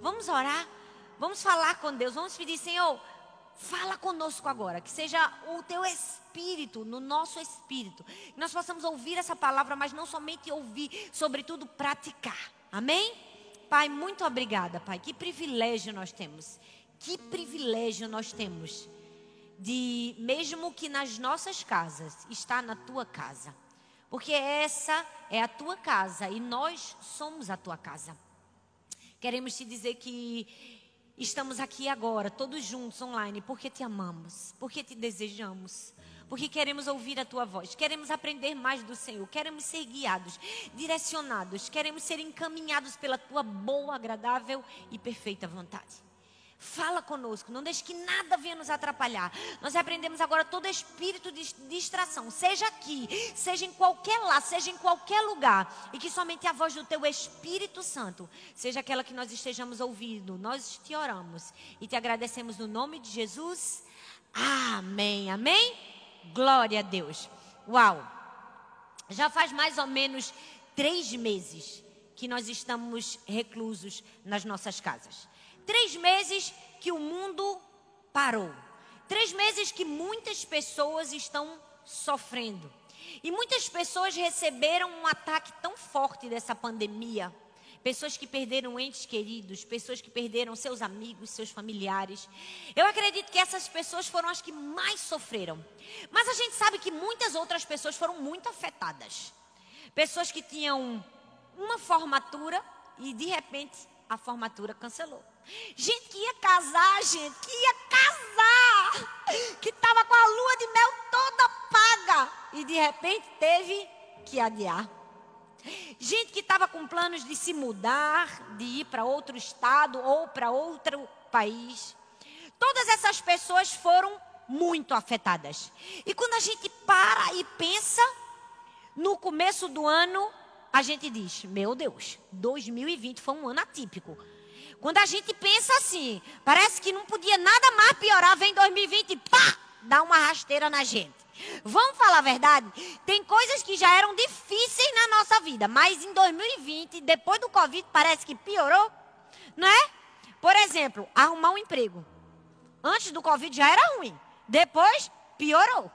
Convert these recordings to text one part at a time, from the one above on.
Vamos orar? Vamos falar com Deus? Vamos pedir, Senhor, fala conosco agora. Que seja o teu espírito, no nosso espírito. Que nós possamos ouvir essa palavra, mas não somente ouvir, sobretudo praticar. Amém? Pai, muito obrigada, Pai. Que privilégio nós temos. Que privilégio nós temos de, mesmo que nas nossas casas, estar na tua casa. Porque essa é a tua casa e nós somos a tua casa. Queremos te dizer que estamos aqui agora, todos juntos online, porque te amamos, porque te desejamos, porque queremos ouvir a tua voz, queremos aprender mais do Senhor, queremos ser guiados, direcionados, queremos ser encaminhados pela tua boa, agradável e perfeita vontade. Fala conosco, não deixe que nada venha nos atrapalhar. Nós aprendemos agora todo espírito de distração, seja aqui, seja em qualquer lá, seja em qualquer lugar, e que somente a voz do teu Espírito Santo seja aquela que nós estejamos ouvindo. Nós te oramos e te agradecemos no nome de Jesus. Amém. Amém. Glória a Deus. Uau. Já faz mais ou menos três meses que nós estamos reclusos nas nossas casas. Três meses que o mundo parou. Três meses que muitas pessoas estão sofrendo. E muitas pessoas receberam um ataque tão forte dessa pandemia. Pessoas que perderam entes queridos, pessoas que perderam seus amigos, seus familiares. Eu acredito que essas pessoas foram as que mais sofreram. Mas a gente sabe que muitas outras pessoas foram muito afetadas. Pessoas que tinham uma formatura e de repente a formatura cancelou. Gente que ia casar, gente, que ia casar, que estava com a lua de mel toda paga e de repente teve que adiar. Gente que estava com planos de se mudar, de ir para outro estado ou para outro país. Todas essas pessoas foram muito afetadas. E quando a gente para e pensa, no começo do ano, a gente diz: Meu Deus, 2020 foi um ano atípico. Quando a gente pensa assim, parece que não podia nada mais piorar, vem 2020 e pá, dá uma rasteira na gente. Vamos falar a verdade? Tem coisas que já eram difíceis na nossa vida, mas em 2020, depois do Covid, parece que piorou, não é? Por exemplo, arrumar um emprego. Antes do Covid já era ruim, depois piorou.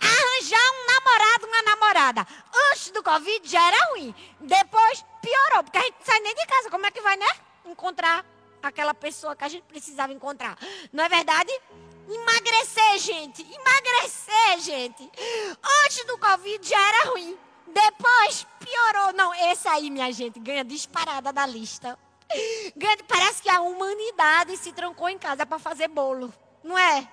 Arranjar um namorado, uma namorada. Antes do Covid já era ruim. Depois piorou, porque a gente não sai nem de casa. Como é que vai, né? Encontrar aquela pessoa que a gente precisava encontrar. Não é verdade? Emagrecer, gente. Emagrecer, gente. Antes do Covid já era ruim. Depois piorou. Não, esse aí, minha gente, ganha disparada da lista. Ganha, parece que a humanidade se trancou em casa para fazer bolo. Não é?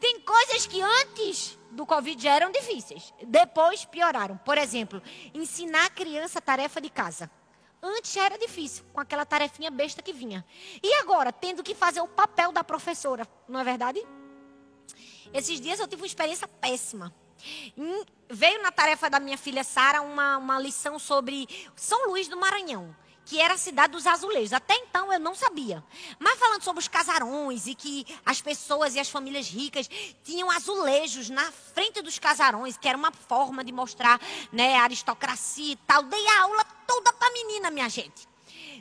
Tem coisas que antes do Covid já eram difíceis, depois pioraram. Por exemplo, ensinar a criança a tarefa de casa. Antes já era difícil, com aquela tarefinha besta que vinha. E agora, tendo que fazer o papel da professora, não é verdade? Esses dias eu tive uma experiência péssima. Veio na tarefa da minha filha Sara uma, uma lição sobre São Luís do Maranhão que era a cidade dos azulejos. Até então eu não sabia. Mas falando sobre os casarões e que as pessoas e as famílias ricas tinham azulejos na frente dos casarões, que era uma forma de mostrar né, a aristocracia e tal. Dei a aula toda para menina, minha gente.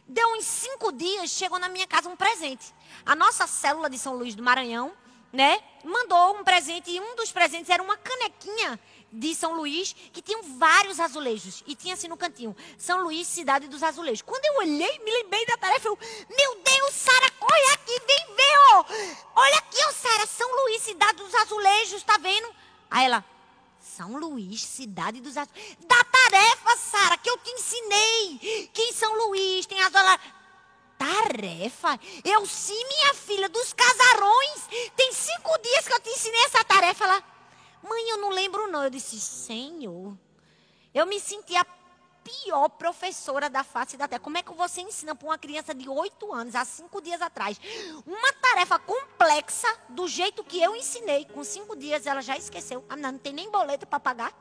Deu uns cinco dias, chegou na minha casa um presente. A nossa célula de São Luís do Maranhão, né, mandou um presente e um dos presentes era uma canequinha de São Luís, que tinham vários azulejos. E tinha assim no cantinho, São Luís, cidade dos azulejos. Quando eu olhei, me lembrei da tarefa, eu, meu Deus, Sara, corre aqui, vem ver, ó. Olha aqui, ó, Sara, São Luís, cidade dos azulejos, tá vendo? Aí ela, São Luís, cidade dos azulejos. Da tarefa, Sara, que eu te ensinei. Que em São Luís tem azulejos. Tarefa? Eu sim, minha filha, dos casarões. Tem cinco dias que eu te ensinei essa tarefa. Ela, Mãe, eu não lembro não. Eu disse, Senhor. Eu me senti a pior professora da face da terra. Como é que você ensina para uma criança de 8 anos, há cinco dias atrás, uma tarefa complexa do jeito que eu ensinei? Com cinco dias ela já esqueceu. Ah, não, não tem nem boleto para pagar.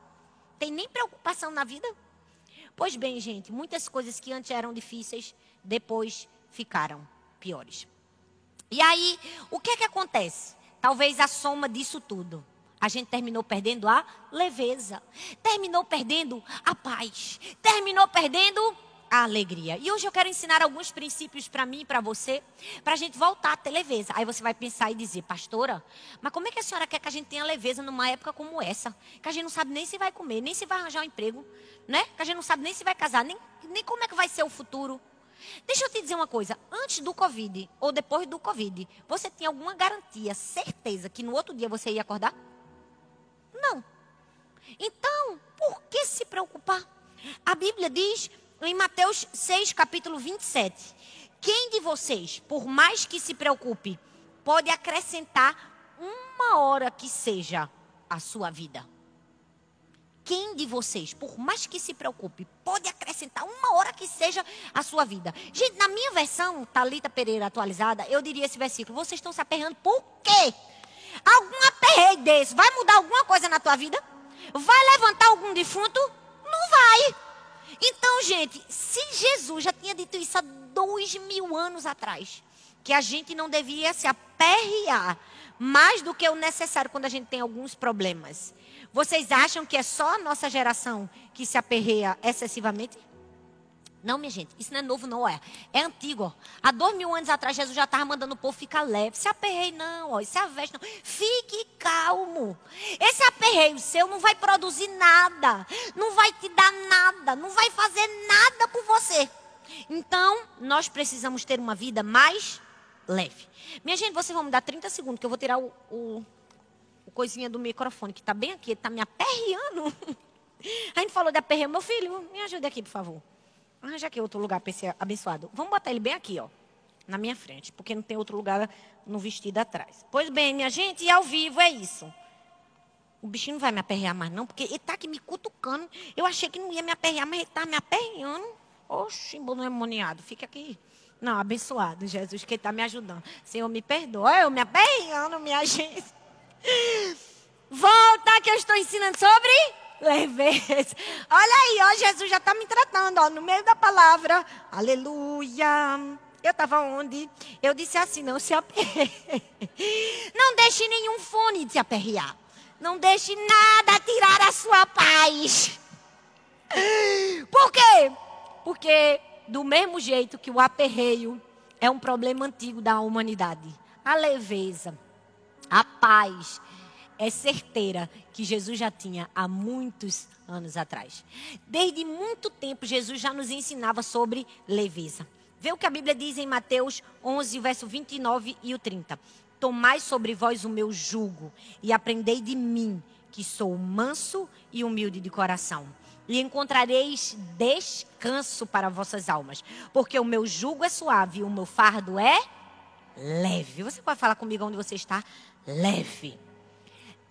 Tem nem preocupação na vida. Pois bem, gente, muitas coisas que antes eram difíceis, depois ficaram piores. E aí, o que é que acontece? Talvez a soma disso tudo a gente terminou perdendo a leveza, terminou perdendo a paz, terminou perdendo a alegria. E hoje eu quero ensinar alguns princípios para mim e para você, para a gente voltar a ter leveza. Aí você vai pensar e dizer, pastora, mas como é que a senhora quer que a gente tenha leveza numa época como essa? Que a gente não sabe nem se vai comer, nem se vai arranjar um emprego, né? Que a gente não sabe nem se vai casar, nem, nem como é que vai ser o futuro. Deixa eu te dizer uma coisa, antes do Covid ou depois do Covid, você tinha alguma garantia, certeza que no outro dia você ia acordar? Não. Então, por que se preocupar? A Bíblia diz em Mateus 6, capítulo 27. Quem de vocês, por mais que se preocupe, pode acrescentar uma hora que seja a sua vida? Quem de vocês, por mais que se preocupe, pode acrescentar uma hora que seja a sua vida? Gente, na minha versão, Talita Pereira atualizada, eu diria esse versículo: vocês estão se aperreando por quê? Aperreio desse vai mudar alguma coisa na tua vida? Vai levantar algum defunto? Não vai. Então, gente, se Jesus já tinha dito isso há dois mil anos atrás, que a gente não devia se aperrear mais do que o necessário quando a gente tem alguns problemas. Vocês acham que é só a nossa geração que se aperreia excessivamente? Não, minha gente, isso não é novo, não, é. É antigo. Ó. Há dois mil anos atrás, Jesus já estava mandando o povo ficar leve. Se aperreie, não, ó, se aveste, não. Fique calmo. Esse aperreio seu não vai produzir nada. Não vai te dar nada. Não vai fazer nada por você. Então, nós precisamos ter uma vida mais leve. Minha gente, vocês vão me dar 30 segundos, que eu vou tirar o, o, o coisinha do microfone, que está bem aqui, está me aperreando. A gente falou de aperreio. Meu filho, me ajude aqui, por favor. Arranja aqui outro lugar para esse abençoado. Vamos botar ele bem aqui, ó. Na minha frente, porque não tem outro lugar no vestido atrás. Pois bem, minha gente, e ao vivo é isso. O bichinho não vai me aperrear mais, não, porque ele está aqui me cutucando. Eu achei que não ia me aperrear, mas ele está me aperreando. Bolo demoniado, fica aqui. Não, abençoado, Jesus, que está me ajudando. Senhor, me perdoa, eu me aperreando, minha gente. Volta que eu estou ensinando sobre leveza. Olha aí, ó, Jesus já está me tratando, ó, no meio da palavra. Aleluia. Eu estava onde? Eu disse assim, não se aperreie. Não deixe nenhum fone te aperrear. Não deixe nada tirar a sua paz. Por quê? Porque do mesmo jeito que o aperreio é um problema antigo da humanidade, a leveza, a paz, é certeira que Jesus já tinha há muitos anos atrás. Desde muito tempo, Jesus já nos ensinava sobre leveza. Vê o que a Bíblia diz em Mateus 11, verso 29 e o 30. Tomai sobre vós o meu jugo e aprendei de mim, que sou manso e humilde de coração. E encontrareis descanso para vossas almas, porque o meu jugo é suave e o meu fardo é leve. Você pode falar comigo onde você está? Leve.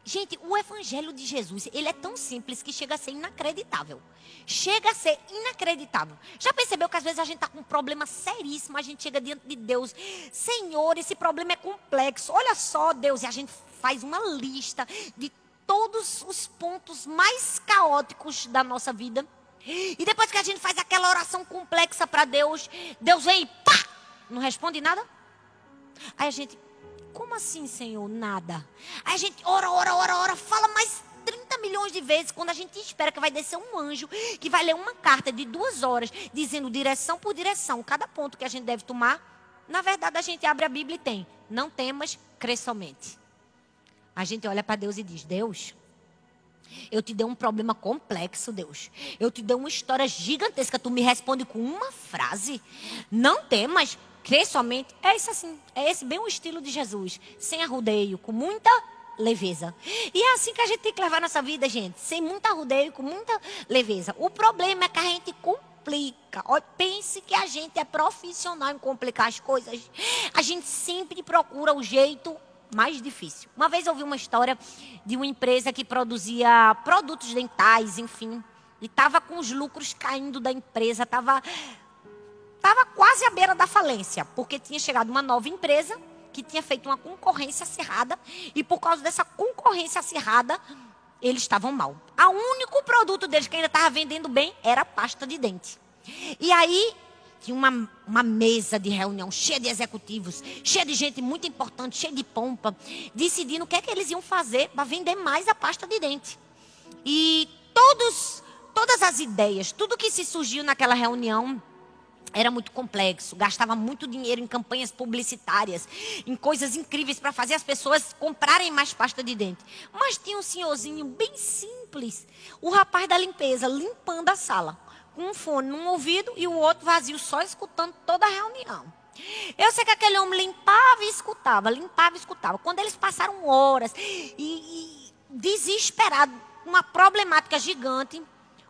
Gente, o evangelho de Jesus, ele é tão simples que chega a ser inacreditável. Chega a ser inacreditável. Já percebeu que às vezes a gente está com um problema seríssimo, a gente chega diante de Deus. Senhor, esse problema é complexo. Olha só, Deus, e a gente faz uma lista de todos os pontos mais caóticos da nossa vida. E depois que a gente faz aquela oração complexa para Deus, Deus vem e pá! Não responde nada. Aí a gente, como assim, Senhor? Nada. Aí a gente ora, ora, ora, ora, fala mais 30 milhões de vezes quando a gente espera que vai descer um anjo que vai ler uma carta de duas horas dizendo direção por direção, cada ponto que a gente deve tomar. Na verdade, a gente abre a Bíblia e tem: não temas, crê somente. A gente olha para Deus e diz: Deus, eu te dei um problema complexo, Deus. Eu te dei uma história gigantesca. Tu me responde com uma frase. Não temas, Crer somente é isso assim. É esse bem o estilo de Jesus. Sem arrudeio, com muita leveza. E é assim que a gente tem que levar nossa vida, gente. Sem muito arrudeio, com muita leveza. O problema é que a gente complica. Pense que a gente é profissional em complicar as coisas. A gente sempre procura o jeito mais difícil. Uma vez eu ouvi uma história de uma empresa que produzia produtos dentais, enfim. E estava com os lucros caindo da empresa, estava estava quase à beira da falência, porque tinha chegado uma nova empresa que tinha feito uma concorrência acirrada e por causa dessa concorrência acirrada, eles estavam mal. O único produto deles que ainda estava vendendo bem era pasta de dente. E aí tinha uma, uma mesa de reunião cheia de executivos, cheia de gente muito importante, cheia de pompa, decidindo o que é que eles iam fazer para vender mais a pasta de dente. E todos, todas as ideias, tudo que se surgiu naquela reunião era muito complexo, gastava muito dinheiro em campanhas publicitárias, em coisas incríveis para fazer as pessoas comprarem mais pasta de dente. Mas tinha um senhorzinho bem simples, o rapaz da limpeza, limpando a sala, com um fone num ouvido e o outro vazio, só escutando toda a reunião. Eu sei que aquele homem limpava e escutava, limpava e escutava. Quando eles passaram horas e, e desesperado, uma problemática gigante,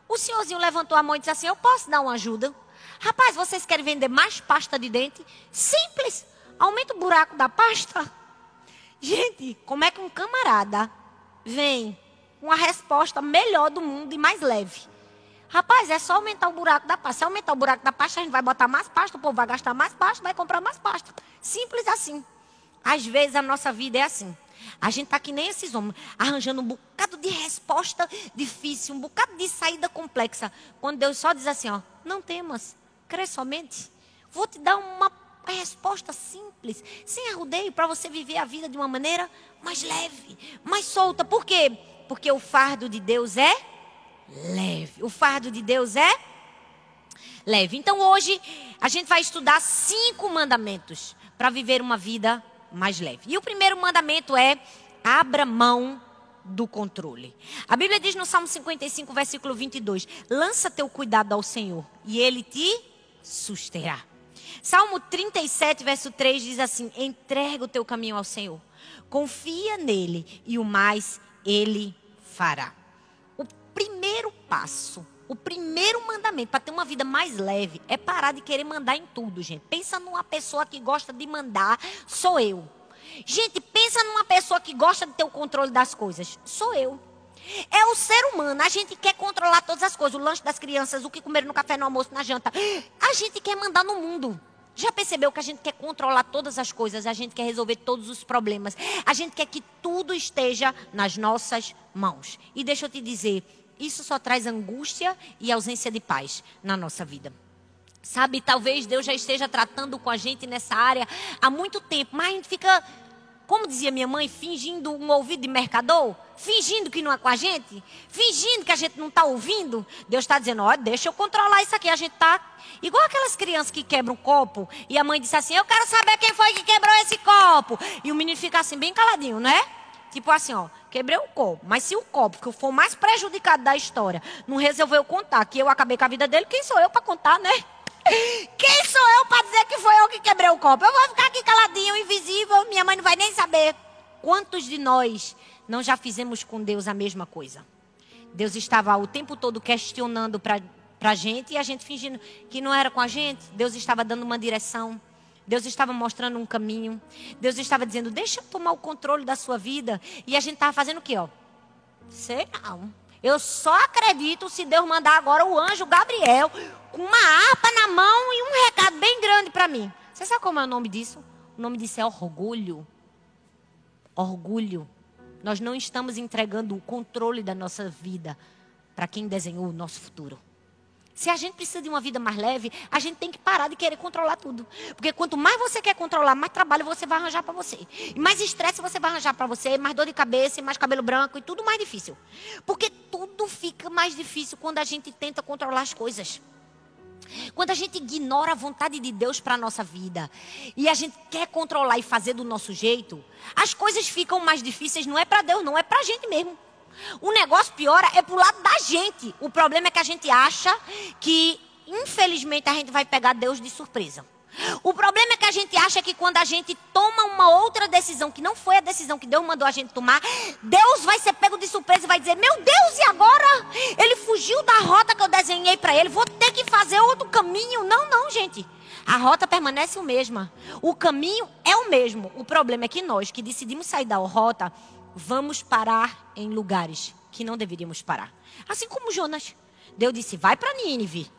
o senhorzinho levantou a mão e disse assim: Eu posso dar uma ajuda? Rapaz, vocês querem vender mais pasta de dente? Simples. Aumenta o buraco da pasta. Gente, como é que um camarada vem com a resposta melhor do mundo e mais leve? Rapaz, é só aumentar o buraco da pasta. Se aumentar o buraco da pasta, a gente vai botar mais pasta, o povo vai gastar mais pasta, vai comprar mais pasta. Simples assim. Às vezes a nossa vida é assim. A gente está que nem esses homens, arranjando um bocado de resposta difícil, um bocado de saída complexa. Quando Deus só diz assim, ó, não temas, crê somente. Vou te dar uma resposta simples, sem arrudeio, para você viver a vida de uma maneira mais leve, mais solta. Por quê? Porque o fardo de Deus é leve. O fardo de Deus é leve. Então hoje a gente vai estudar cinco mandamentos para viver uma vida mais leve. E o primeiro mandamento é: abra mão do controle. A Bíblia diz no Salmo 55, versículo 22: Lança teu cuidado ao Senhor e ele te susterá. Salmo 37, verso 3 diz assim: Entrega o teu caminho ao Senhor, confia nele e o mais ele fará. O primeiro passo, o primeiro mandamento para ter uma vida mais leve é parar de querer mandar em tudo, gente. Pensa numa pessoa que gosta de mandar, sou eu. Gente, pensa numa pessoa que gosta de ter o controle das coisas, sou eu. É o ser humano. A gente quer controlar todas as coisas. O lanche das crianças, o que comer no café, no almoço, na janta. A gente quer mandar no mundo. Já percebeu que a gente quer controlar todas as coisas? A gente quer resolver todos os problemas. A gente quer que tudo esteja nas nossas mãos. E deixa eu te dizer, isso só traz angústia e ausência de paz na nossa vida. Sabe, talvez Deus já esteja tratando com a gente nessa área há muito tempo, mas a gente fica como dizia minha mãe, fingindo um ouvido de mercador, fingindo que não é com a gente, fingindo que a gente não está ouvindo. Deus está dizendo: olha, deixa eu controlar isso aqui. A gente está igual aquelas crianças que quebram um copo e a mãe disse assim: eu quero saber quem foi que quebrou esse copo. E o menino fica assim, bem caladinho, né? Tipo assim, ó, quebrei o copo. Mas se o copo, que for mais prejudicado da história, não resolveu contar que eu acabei com a vida dele, quem sou eu para contar, né? Quem sou eu para dizer que foi eu que quebrei o copo? Eu vou ficar aqui caladinho, invisível, minha mãe não vai nem saber. Quantos de nós não já fizemos com Deus a mesma coisa? Deus estava o tempo todo questionando para a gente e a gente fingindo que não era com a gente. Deus estava dando uma direção. Deus estava mostrando um caminho. Deus estava dizendo, deixa eu tomar o controle da sua vida. E a gente estava fazendo o quê? Ó? Sei não. Eu só acredito se Deus mandar agora o anjo Gabriel com uma harpa na mão e um recado bem grande para mim. Você sabe como é o nome disso? O nome disso é orgulho. Orgulho. Nós não estamos entregando o controle da nossa vida para quem desenhou o nosso futuro. Se a gente precisa de uma vida mais leve, a gente tem que parar de querer controlar tudo. Porque quanto mais você quer controlar, mais trabalho você vai arranjar para você. E mais estresse você vai arranjar para você, mais dor de cabeça, mais cabelo branco e tudo mais difícil. Porque tudo fica mais difícil quando a gente tenta controlar as coisas. Quando a gente ignora a vontade de Deus para a nossa vida e a gente quer controlar e fazer do nosso jeito, as coisas ficam mais difíceis, não é para Deus, não é para a gente mesmo. O negócio piora é pro lado da gente. O problema é que a gente acha que, infelizmente, a gente vai pegar Deus de surpresa. O problema é que a gente acha que quando a gente toma uma outra decisão, que não foi a decisão que Deus mandou a gente tomar, Deus vai ser pego de surpresa e vai dizer: Meu Deus, e agora? Ele fugiu da rota que eu desenhei para ele, vou ter que fazer outro caminho. Não, não, gente. A rota permanece o mesma. O caminho é o mesmo. O problema é que nós que decidimos sair da rota, vamos parar em lugares que não deveríamos parar. Assim como Jonas. Deus disse: vai para Nínive.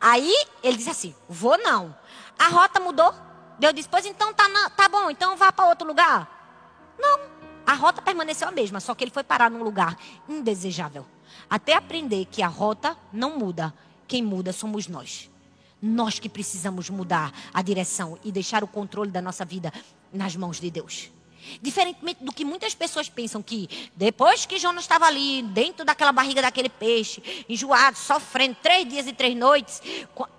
Aí ele disse assim: vou não. A rota mudou. Deus disse: pois então tá, na, tá bom, então vá para outro lugar. Não. A rota permaneceu a mesma, só que ele foi parar num lugar indesejável. Até aprender que a rota não muda. Quem muda somos nós. Nós que precisamos mudar a direção e deixar o controle da nossa vida nas mãos de Deus. Diferentemente do que muitas pessoas pensam que depois que Jonas estava ali, dentro daquela barriga daquele peixe, enjoado, sofrendo três dias e três noites,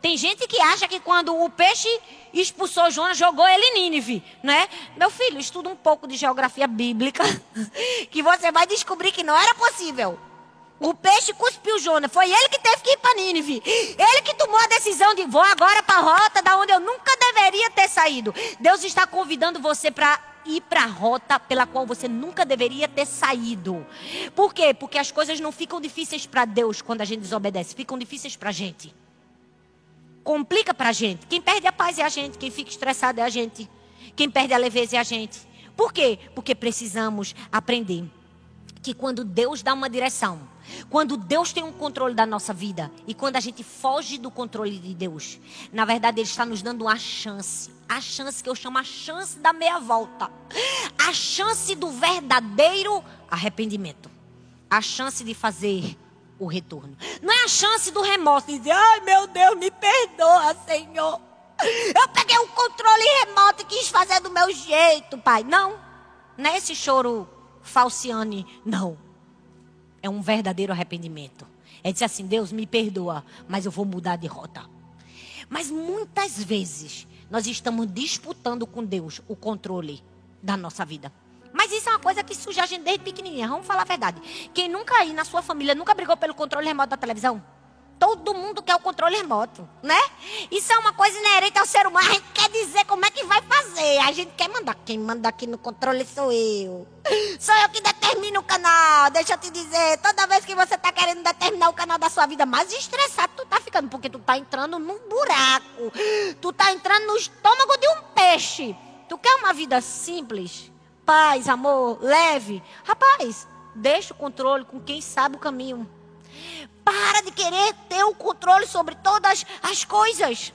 tem gente que acha que quando o peixe expulsou Jonas, jogou ele em Nínive, né? Meu filho, estuda um pouco de geografia bíblica, que você vai descobrir que não era possível. O peixe cuspiu Jonas. Foi ele que teve que ir para Nínive. Ele que tomou a decisão de vou agora para a rota da onde eu nunca deveria ter saído. Deus está convidando você para ir para a rota pela qual você nunca deveria ter saído. Por quê? Porque as coisas não ficam difíceis para Deus quando a gente desobedece, ficam difíceis para a gente. Complica para a gente. Quem perde a paz é a gente, quem fica estressado é a gente, quem perde a leveza é a gente. Por quê? Porque precisamos aprender que quando Deus dá uma direção, quando Deus tem um controle da nossa vida e quando a gente foge do controle de Deus, na verdade Ele está nos dando uma chance. A chance que eu chamo a chance da meia volta. A chance do verdadeiro arrependimento. A chance de fazer o retorno. Não é a chance do remorso, de dizer, ai meu Deus, me perdoa, Senhor. Eu peguei o controle remoto e quis fazer do meu jeito, Pai. Não, não é esse choro falciane, não. É um verdadeiro arrependimento. É dizer assim: Deus me perdoa, mas eu vou mudar de rota. Mas muitas vezes nós estamos disputando com Deus o controle da nossa vida. Mas isso é uma coisa que surge a gente desde pequenininha. Vamos falar a verdade. Quem nunca aí na sua família nunca brigou pelo controle remoto da televisão? Todo mundo quer o controle remoto, né? Isso é uma coisa inerente ao ser humano. A gente quer dizer como é que vai fazer. A gente quer mandar. Quem manda aqui no controle sou eu. Sou eu que determino o canal. Deixa eu te dizer. Toda vez que você tá querendo determinar o canal da sua vida, mais estressado tu tá ficando. Porque tu tá entrando num buraco. Tu tá entrando no estômago de um peixe. Tu quer uma vida simples? Paz, amor, leve? Rapaz, deixa o controle com quem sabe o caminho. Para de querer ter o controle sobre todas as coisas.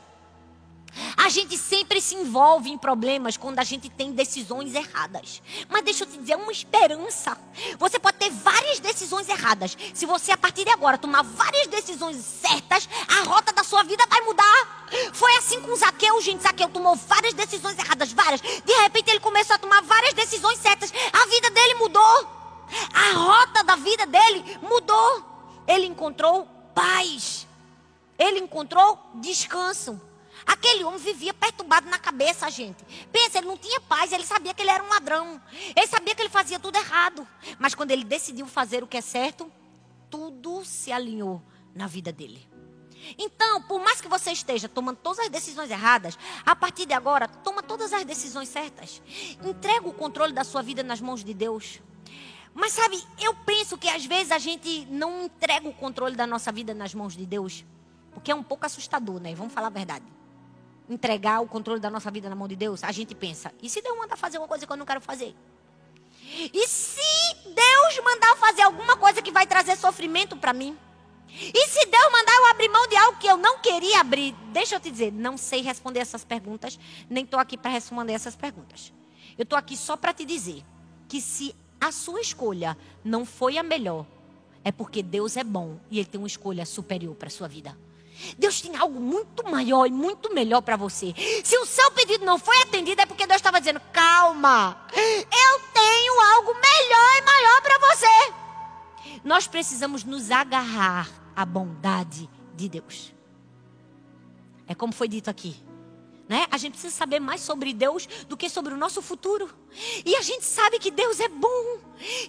A gente sempre se envolve em problemas quando a gente tem decisões erradas. Mas deixa eu te dizer, é uma esperança. Você pode ter várias decisões erradas. Se você, a partir de agora, tomar várias decisões certas, a rota da sua vida vai mudar. Foi assim com Zaqueu, gente. Zaqueu tomou várias decisões erradas, várias. De repente, ele começou a tomar várias decisões certas. A vida dele mudou. A rota da vida dele mudou. Ele encontrou paz. Ele encontrou descanso. Aquele homem vivia perturbado na cabeça, gente. Pensa, ele não tinha paz, ele sabia que ele era um ladrão. Ele sabia que ele fazia tudo errado. Mas quando ele decidiu fazer o que é certo, tudo se alinhou na vida dele. Então, por mais que você esteja tomando todas as decisões erradas, a partir de agora, toma todas as decisões certas. Entrega o controle da sua vida nas mãos de Deus. Mas sabe, eu penso que às vezes a gente não entrega o controle da nossa vida nas mãos de Deus, porque é um pouco assustador, né? Vamos falar a verdade. Entregar o controle da nossa vida na mão de Deus, a gente pensa: e se Deus mandar fazer uma coisa que eu não quero fazer? E se Deus mandar fazer alguma coisa que vai trazer sofrimento para mim? E se Deus mandar eu abrir mão de algo que eu não queria abrir? Deixa eu te dizer, não sei responder essas perguntas, nem estou aqui para responder essas perguntas. Eu estou aqui só para te dizer que se a sua escolha não foi a melhor, é porque Deus é bom e Ele tem uma escolha superior para a sua vida. Deus tem algo muito maior e muito melhor para você. Se o seu pedido não foi atendido, é porque Deus estava dizendo: calma, eu tenho algo melhor e maior para você. Nós precisamos nos agarrar à bondade de Deus. É como foi dito aqui. Né? A gente precisa saber mais sobre Deus do que sobre o nosso futuro. E a gente sabe que Deus é bom,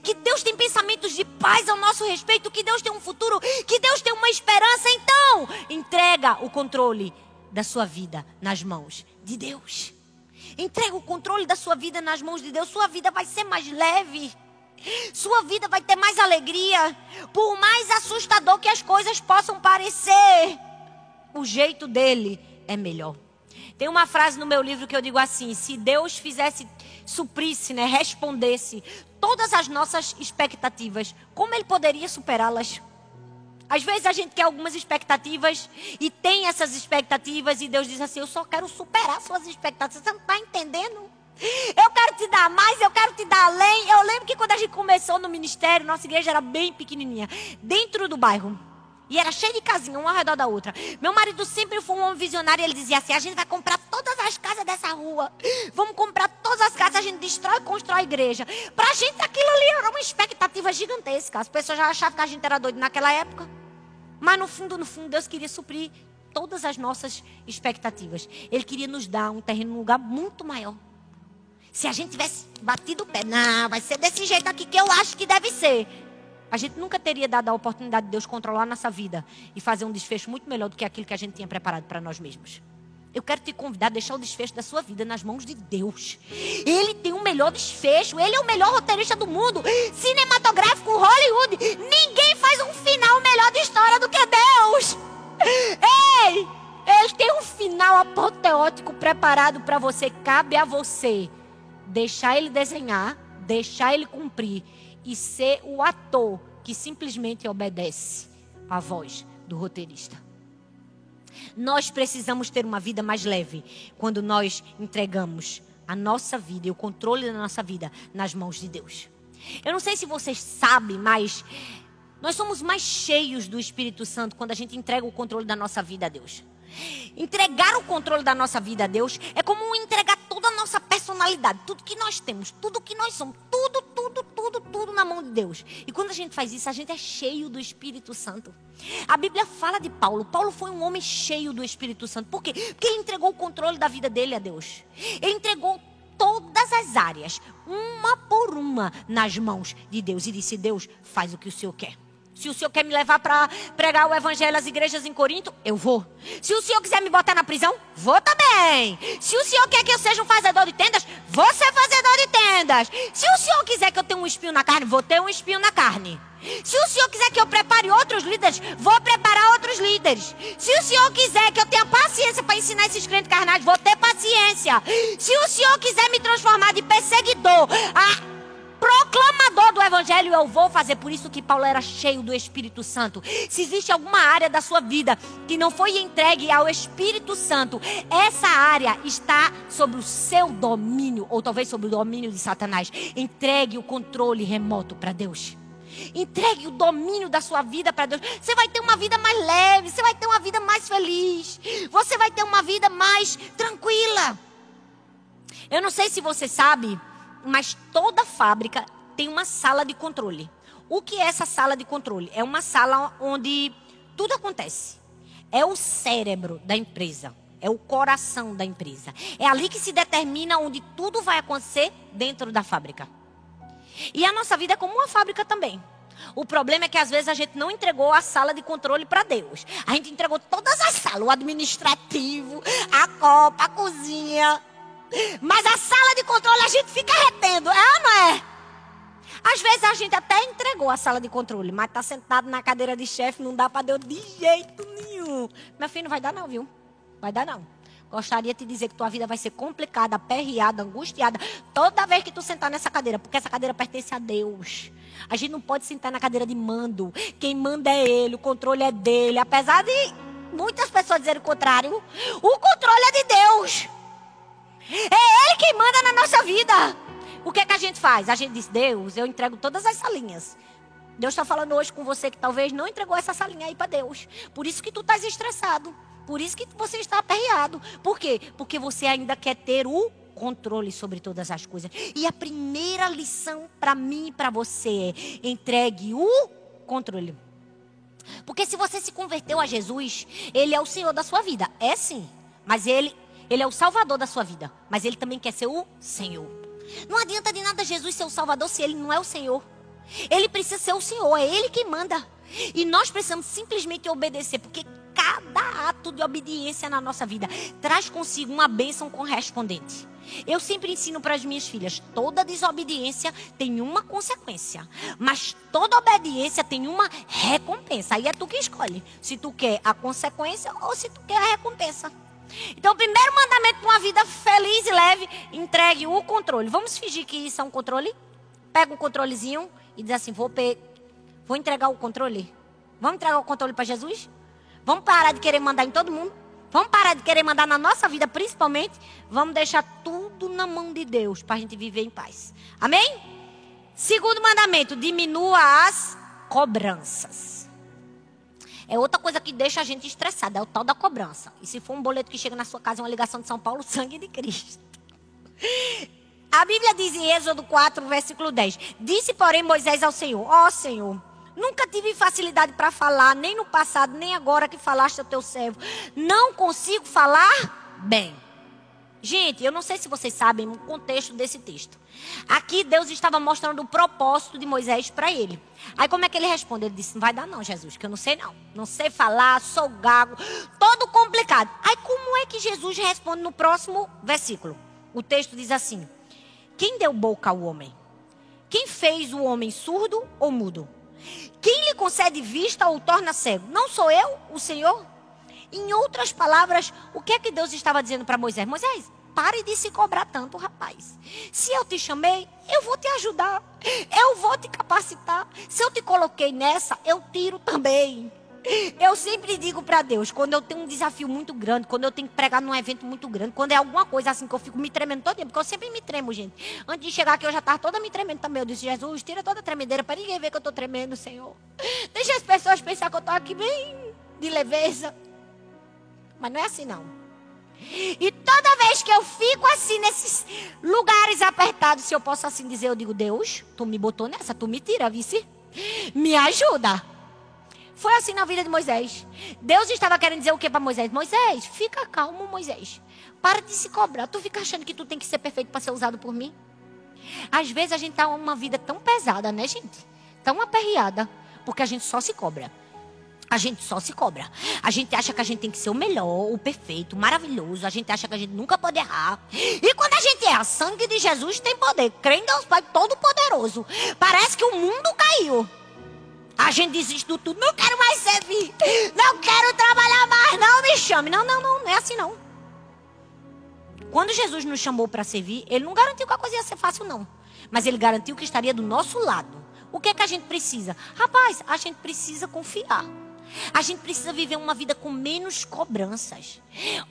que Deus tem pensamentos de paz ao nosso respeito, que Deus tem um futuro, que Deus tem uma esperança. Então, entrega o controle da sua vida nas mãos de Deus. Entrega o controle da sua vida nas mãos de Deus. Sua vida vai ser mais leve. Sua vida vai ter mais alegria. Por mais assustador que as coisas possam parecer, o jeito dele é melhor. Tem uma frase no meu livro que eu digo assim: se Deus fizesse, suprisse, né, respondesse todas as nossas expectativas, como Ele poderia superá-las? Às vezes a gente quer algumas expectativas e tem essas expectativas e Deus diz assim: Eu só quero superar suas expectativas. Você não está entendendo? Eu quero te dar mais, eu quero te dar além. Eu lembro que quando a gente começou no ministério, nossa igreja era bem pequenininha, dentro do bairro. E era cheio de casinha, uma ao redor da outra. Meu marido sempre foi um homem visionário. Ele dizia assim: a gente vai comprar todas as casas dessa rua. Vamos comprar todas as casas. A gente destrói e constrói a igreja. Para a gente aquilo ali era uma expectativa gigantesca. As pessoas já achavam que a gente era doido naquela época. Mas no fundo, no fundo, Deus queria suprir todas as nossas expectativas. Ele queria nos dar um terreno num lugar muito maior. Se a gente tivesse batido o pé, não, vai ser desse jeito aqui que eu acho que deve ser. A gente nunca teria dado a oportunidade de Deus controlar nossa vida e fazer um desfecho muito melhor do que aquilo que a gente tinha preparado para nós mesmos. Eu quero te convidar a deixar o desfecho da sua vida nas mãos de Deus. Ele tem o melhor desfecho. Ele é o melhor roteirista do mundo. Cinematográfico, Hollywood. Ninguém faz um final melhor de história do que Deus. Ei! Ele tem um final apoteótico preparado para você. Cabe a você deixar ele desenhar, deixar ele cumprir e ser o ator que simplesmente obedece à voz do roteirista. Nós precisamos ter uma vida mais leve quando nós entregamos a nossa vida e o controle da nossa vida nas mãos de Deus. Eu não sei se vocês sabem, mas nós somos mais cheios do Espírito Santo quando a gente entrega o controle da nossa vida a Deus. Entregar o controle da nossa vida a Deus é como entregar toda a nossa personalidade, tudo que nós temos, tudo que nós somos, tudo, tudo, tudo, tudo na mão de Deus. E quando a gente faz isso, a gente é cheio do Espírito Santo. A Bíblia fala de Paulo. Paulo foi um homem cheio do Espírito Santo. Por quê? Porque ele entregou o controle da vida dele a Deus. Ele entregou todas as áreas, uma por uma, nas mãos de Deus. E disse: Deus, faz o que o Senhor quer. Se o senhor quer me levar para pregar o evangelho às igrejas em Corinto, eu vou. Se o senhor quiser me botar na prisão, vou também. Se o senhor quer que eu seja um fazedor de tendas, vou ser fazedor de tendas. Se o senhor quiser que eu tenha um espinho na carne, vou ter um espinho na carne. Se o senhor quiser que eu prepare outros líderes, vou preparar outros líderes. Se o senhor quiser que eu tenha paciência para ensinar esses crentes carnais, vou ter paciência. Se o senhor quiser me transformar de perseguidor, a proclamador do evangelho eu vou fazer. Por isso que Paulo era cheio do Espírito Santo. Se existe alguma área da sua vida que não foi entregue ao Espírito Santo, essa área está sob o seu domínio, ou talvez sob o domínio de Satanás. Entregue o controle remoto para Deus. Entregue o domínio da sua vida para Deus. Você vai ter uma vida mais leve, você vai ter uma vida mais feliz, você vai ter uma vida mais tranquila. Eu não sei se você sabe, mas toda fábrica tem uma sala de controle. O que é essa sala de controle? É uma sala onde tudo acontece. É o cérebro da empresa. É o coração da empresa. É ali que se determina onde tudo vai acontecer dentro da fábrica. E a nossa vida é como uma fábrica também. O problema é que às vezes a gente não entregou a sala de controle para Deus. A gente entregou todas as salas, o administrativo, a copa, a cozinha, mas a sala de controle a gente fica retendo, é ou não é? Às vezes a gente até entregou a sala de controle, mas tá sentado na cadeira de chefe, não dá para Deus de jeito nenhum. Meu filho, não vai dar não, viu? Vai dar não. Gostaria de te dizer que tua vida vai ser complicada, aperreada, angustiada, toda vez que tu sentar nessa cadeira, porque essa cadeira pertence a Deus. A gente não pode sentar na cadeira de mando. Quem manda é Ele, o controle é dele. Apesar de muitas pessoas dizerem o contrário, o controle é de Deus. É Ele quem manda na nossa vida. O que é que a gente faz? A gente diz, Deus, eu entrego todas as salinhas. Deus está falando hoje com você que talvez não entregou essa salinha aí para Deus. Por isso que tu estás estressado. Por isso que você está aperreado. Por quê? Porque você ainda quer ter o controle sobre todas as coisas. E a primeira lição para mim e para você é: entregue o controle. Porque se você se converteu a Jesus, Ele é o Senhor da sua vida. É sim. Mas Ele ele é o salvador da sua vida, mas ele também quer ser o Senhor. Não adianta de nada Jesus ser o salvador se ele não é o Senhor. Ele precisa ser o Senhor, é ele quem manda. E nós precisamos simplesmente obedecer, porque cada ato de obediência na nossa vida traz consigo uma bênção correspondente. Eu sempre ensino para as minhas filhas: toda desobediência tem uma consequência, mas toda obediência tem uma recompensa. Aí é tu que escolhe se tu quer a consequência ou se tu quer a recompensa. Então, o primeiro mandamento para uma vida feliz e leve, entregue o controle. Vamos fingir que isso é um controle? Pega um controlezinho e diz assim: vou, pe... vou entregar o controle. Vamos entregar o controle para Jesus? Vamos parar de querer mandar em todo mundo? Vamos parar de querer mandar na nossa vida, principalmente? Vamos deixar tudo na mão de Deus para a gente viver em paz. Amém? Segundo mandamento: diminua as cobranças. É outra coisa que deixa a gente estressada, é o tal da cobrança. E se for um boleto que chega na sua casa, uma ligação de São Paulo, sangue de Cristo. A Bíblia diz em Êxodo 4, versículo 10: Disse, porém, Moisés ao Senhor: Ó oh, Senhor, nunca tive facilidade para falar, nem no passado, nem agora que falaste ao teu servo. Não consigo falar bem. Gente, eu não sei se vocês sabem o contexto desse texto. Aqui Deus estava mostrando o propósito de Moisés para ele. Aí como é que ele responde? Ele disse: Não vai dar não, Jesus, que eu não sei não. Não sei falar, sou gago, todo complicado. Aí como é que Jesus responde no próximo versículo? O texto diz assim: Quem deu boca ao homem? Quem fez o homem surdo ou mudo? Quem lhe concede vista ou torna cego? Não sou eu, o Senhor? Em outras palavras, o que é que Deus estava dizendo para Moisés? Moisés, pare de se cobrar tanto, rapaz. Se eu te chamei, eu vou te ajudar. Eu vou te capacitar. Se eu te coloquei nessa, eu tiro também. Eu sempre digo para Deus, quando eu tenho um desafio muito grande, quando eu tenho que pregar num evento muito grande, quando é alguma coisa assim que eu fico me tremendo todo dia, porque eu sempre me tremo, gente. Antes de chegar aqui, eu já estava toda me tremendo também. Eu disse, Jesus, tira toda a tremedeira para ninguém ver que eu estou tremendo, Senhor. Deixa as pessoas pensar que eu estou aqui bem de leveza. Mas não é assim, não. E toda vez que eu fico assim, nesses lugares apertados, se eu posso assim dizer, eu digo, Deus, tu me botou nessa, tu me tira, vice. Me ajuda. Foi assim na vida de Moisés. Deus estava querendo dizer o que para Moisés? Moisés, fica calmo, Moisés. Para de se cobrar. Tu fica achando que tu tem que ser perfeito para ser usado por mim? Às vezes a gente tá uma vida tão pesada, né, gente? Tão aperreada, porque a gente só se cobra. A gente só se cobra. A gente acha que a gente tem que ser o melhor, o perfeito, o maravilhoso. A gente acha que a gente nunca pode errar. E quando a gente erra, sangue de Jesus tem poder. Crê em Deus Pai Todo-Poderoso. Parece que o mundo caiu. A gente desiste do tudo. Não quero mais servir. Não quero trabalhar mais. Não me chame. Não, não, não. Não é assim, não. Quando Jesus nos chamou para servir, ele não garantiu que a coisa ia ser fácil, não. Mas ele garantiu que estaria do nosso lado. O que é que a gente precisa? Rapaz, a gente precisa confiar. A gente precisa viver uma vida com menos cobranças.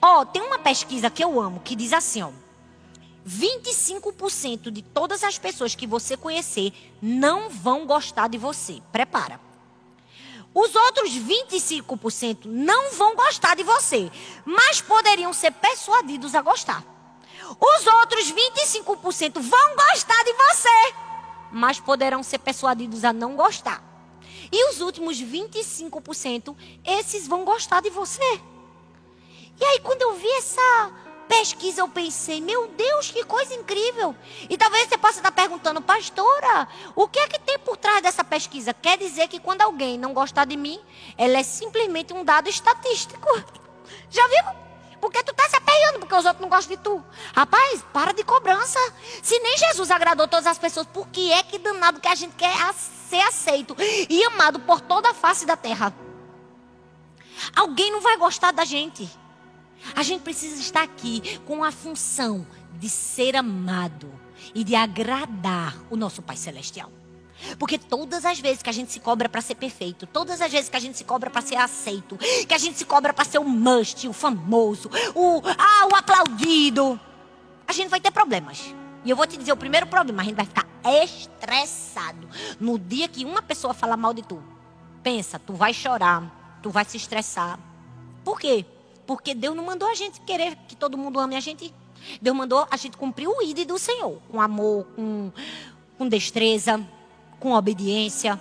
Ó, oh, tem uma pesquisa que eu amo que diz assim, ó. 25% de todas as pessoas que você conhecer não vão gostar de você. Prepara. Os outros 25% não vão gostar de você, mas poderiam ser persuadidos a gostar. Os outros 25% vão gostar de você, mas poderão ser persuadidos a não gostar. E os últimos 25%, esses vão gostar de você. E aí, quando eu vi essa pesquisa, eu pensei, meu Deus, que coisa incrível. E talvez você possa estar perguntando, pastora, o que é que tem por trás dessa pesquisa? Quer dizer que quando alguém não gostar de mim, ela é simplesmente um dado estatístico. Já viu? Porque tu tá se apeando porque os outros não gostam de tu. Rapaz, para de cobrança. Se nem Jesus agradou todas as pessoas, por que é que danado que a gente quer ser aceito e amado por toda a face da terra? Alguém não vai gostar da gente. A gente precisa estar aqui com a função de ser amado e de agradar o nosso Pai Celestial. Porque todas as vezes que a gente se cobra para ser perfeito, todas as vezes que a gente se cobra para ser aceito, que a gente se cobra para ser o must, o famoso, o, ah, o aplaudido, a gente vai ter problemas. E eu vou te dizer o primeiro problema, a gente vai ficar estressado no dia que uma pessoa falar mal de tu. Pensa, tu vai chorar, tu vai se estressar. Por quê? Porque Deus não mandou a gente querer que todo mundo ame a gente. Deus mandou a gente cumprir o ID do Senhor, com amor, com, com destreza, com obediência.